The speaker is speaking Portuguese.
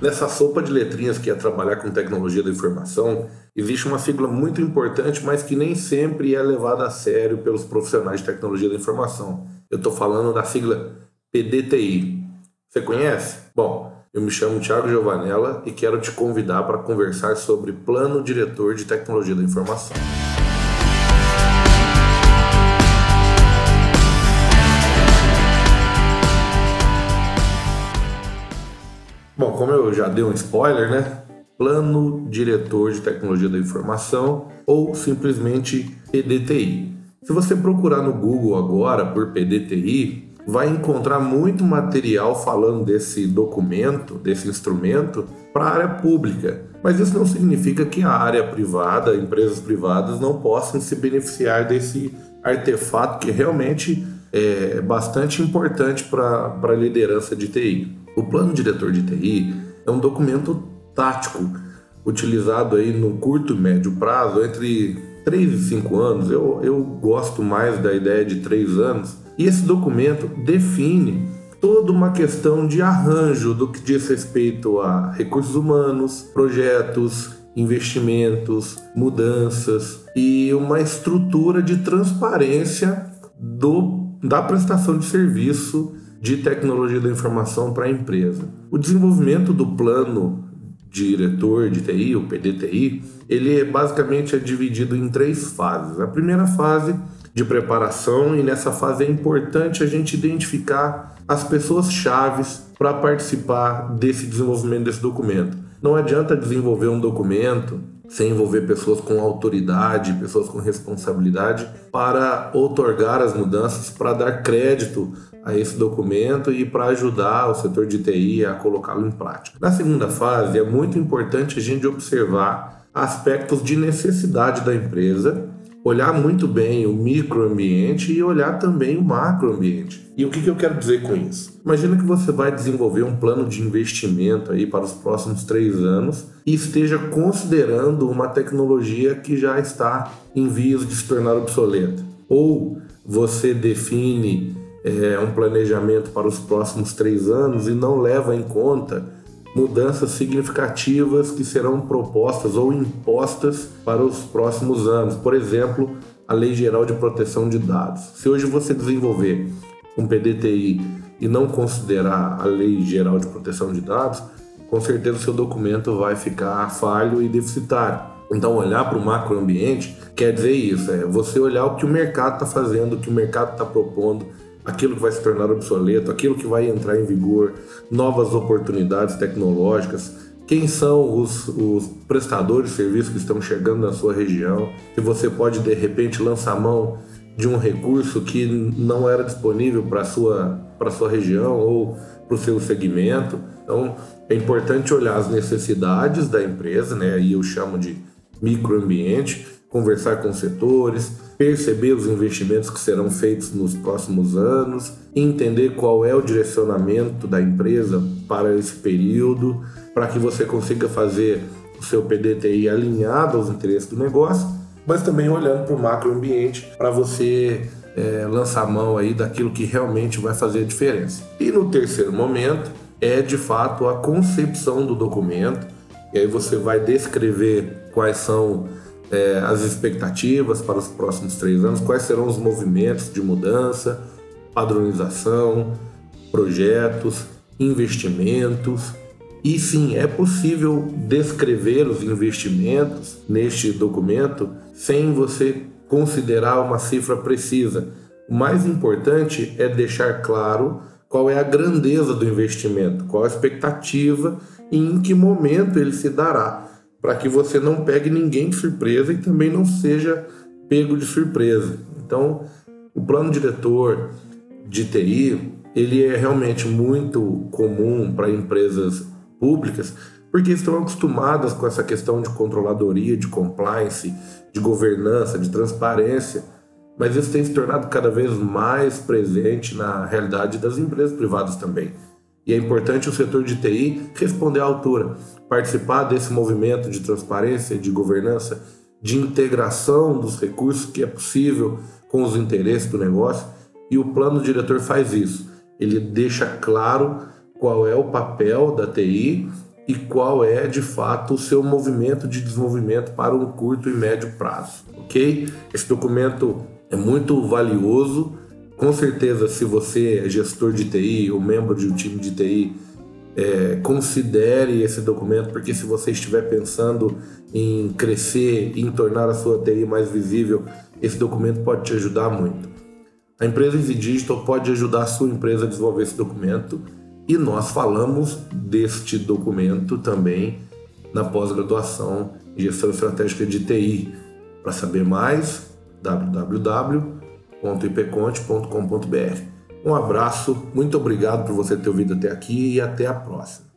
dessa sopa de letrinhas que é trabalhar com tecnologia da informação, existe uma sigla muito importante, mas que nem sempre é levada a sério pelos profissionais de tecnologia da informação. Eu estou falando da sigla PDTI. Você conhece? Bom, eu me chamo Thiago Giovanella e quero te convidar para conversar sobre Plano Diretor de Tecnologia da Informação. Bom, como eu já dei um spoiler, né? Plano Diretor de Tecnologia da Informação ou simplesmente PDTI. Se você procurar no Google agora por PDTI, vai encontrar muito material falando desse documento, desse instrumento, para a área pública. Mas isso não significa que a área privada, empresas privadas, não possam se beneficiar desse artefato que realmente é bastante importante para a liderança de TI. O plano diretor de TI é um documento tático utilizado aí no curto e médio prazo, entre 3 e 5 anos. Eu, eu gosto mais da ideia de 3 anos. E esse documento define toda uma questão de arranjo do que diz respeito a recursos humanos, projetos, investimentos, mudanças e uma estrutura de transparência do, da prestação de serviço de tecnologia da informação para a empresa. O desenvolvimento do plano diretor de TI, o PDTI, ele é basicamente é dividido em três fases. A primeira fase de preparação e nessa fase é importante a gente identificar as pessoas chaves para participar desse desenvolvimento desse documento. Não adianta desenvolver um documento sem envolver pessoas com autoridade, pessoas com responsabilidade para otorgar as mudanças, para dar crédito a esse documento e para ajudar o setor de TI a colocá-lo em prática. Na segunda fase, é muito importante a gente observar aspectos de necessidade da empresa olhar muito bem o microambiente e olhar também o macroambiente. E o que, que eu quero dizer com isso? Imagina que você vai desenvolver um plano de investimento aí para os próximos três anos e esteja considerando uma tecnologia que já está em vias de se tornar obsoleta. Ou você define é, um planejamento para os próximos três anos e não leva em conta mudanças significativas que serão propostas ou impostas para os próximos anos. Por exemplo, a Lei Geral de Proteção de Dados. Se hoje você desenvolver um PDTI e não considerar a Lei Geral de Proteção de Dados, com certeza o seu documento vai ficar falho e deficitário. Então, olhar para o macroambiente quer dizer isso: é você olhar o que o mercado está fazendo, o que o mercado está propondo, aquilo que vai se tornar obsoleto, aquilo que vai entrar em vigor, novas oportunidades tecnológicas, quem são os, os, prestadores de serviços que estão chegando na sua região, se você pode de repente lançar mão de um recurso que não era disponível para sua, sua região ou para o seu segmento. Então é importante olhar as necessidades da empresa, né? aí eu chamo de microambiente, conversar com setores, perceber os investimentos que serão feitos nos próximos anos, entender qual é o direcionamento da empresa para esse período, para que você consiga fazer o seu PDTI alinhado aos interesses do negócio, mas também olhando para o macroambiente para você é, lançar mão aí daquilo que realmente vai fazer a diferença. E no terceiro momento é de fato a concepção do documento, e aí você vai descrever quais são é, as expectativas para os próximos três anos, quais serão os movimentos de mudança, padronização, projetos, investimentos. E sim, é possível descrever os investimentos neste documento sem você considerar uma cifra precisa. O mais importante é deixar claro qual é a grandeza do investimento, qual a expectativa e em que momento ele se dará para que você não pegue ninguém de surpresa e também não seja pego de surpresa. Então, o plano diretor de TI, ele é realmente muito comum para empresas públicas, porque estão acostumadas com essa questão de controladoria, de compliance, de governança, de transparência, mas isso tem se tornado cada vez mais presente na realidade das empresas privadas também. E é importante o setor de TI responder à altura, participar desse movimento de transparência, de governança, de integração dos recursos que é possível com os interesses do negócio. E o plano diretor faz isso. Ele deixa claro qual é o papel da TI e qual é de fato o seu movimento de desenvolvimento para um curto e médio prazo, ok? Esse documento é muito valioso. Com certeza, se você é gestor de TI ou membro de um time de TI, é, considere esse documento, porque se você estiver pensando em crescer, em tornar a sua TI mais visível, esse documento pode te ajudar muito. A empresa Easy Digital pode ajudar a sua empresa a desenvolver esse documento e nós falamos deste documento também na pós-graduação em Gestão Estratégica de TI. Para saber mais, www.ipconte.com.br. Um abraço, muito obrigado por você ter ouvido até aqui e até a próxima.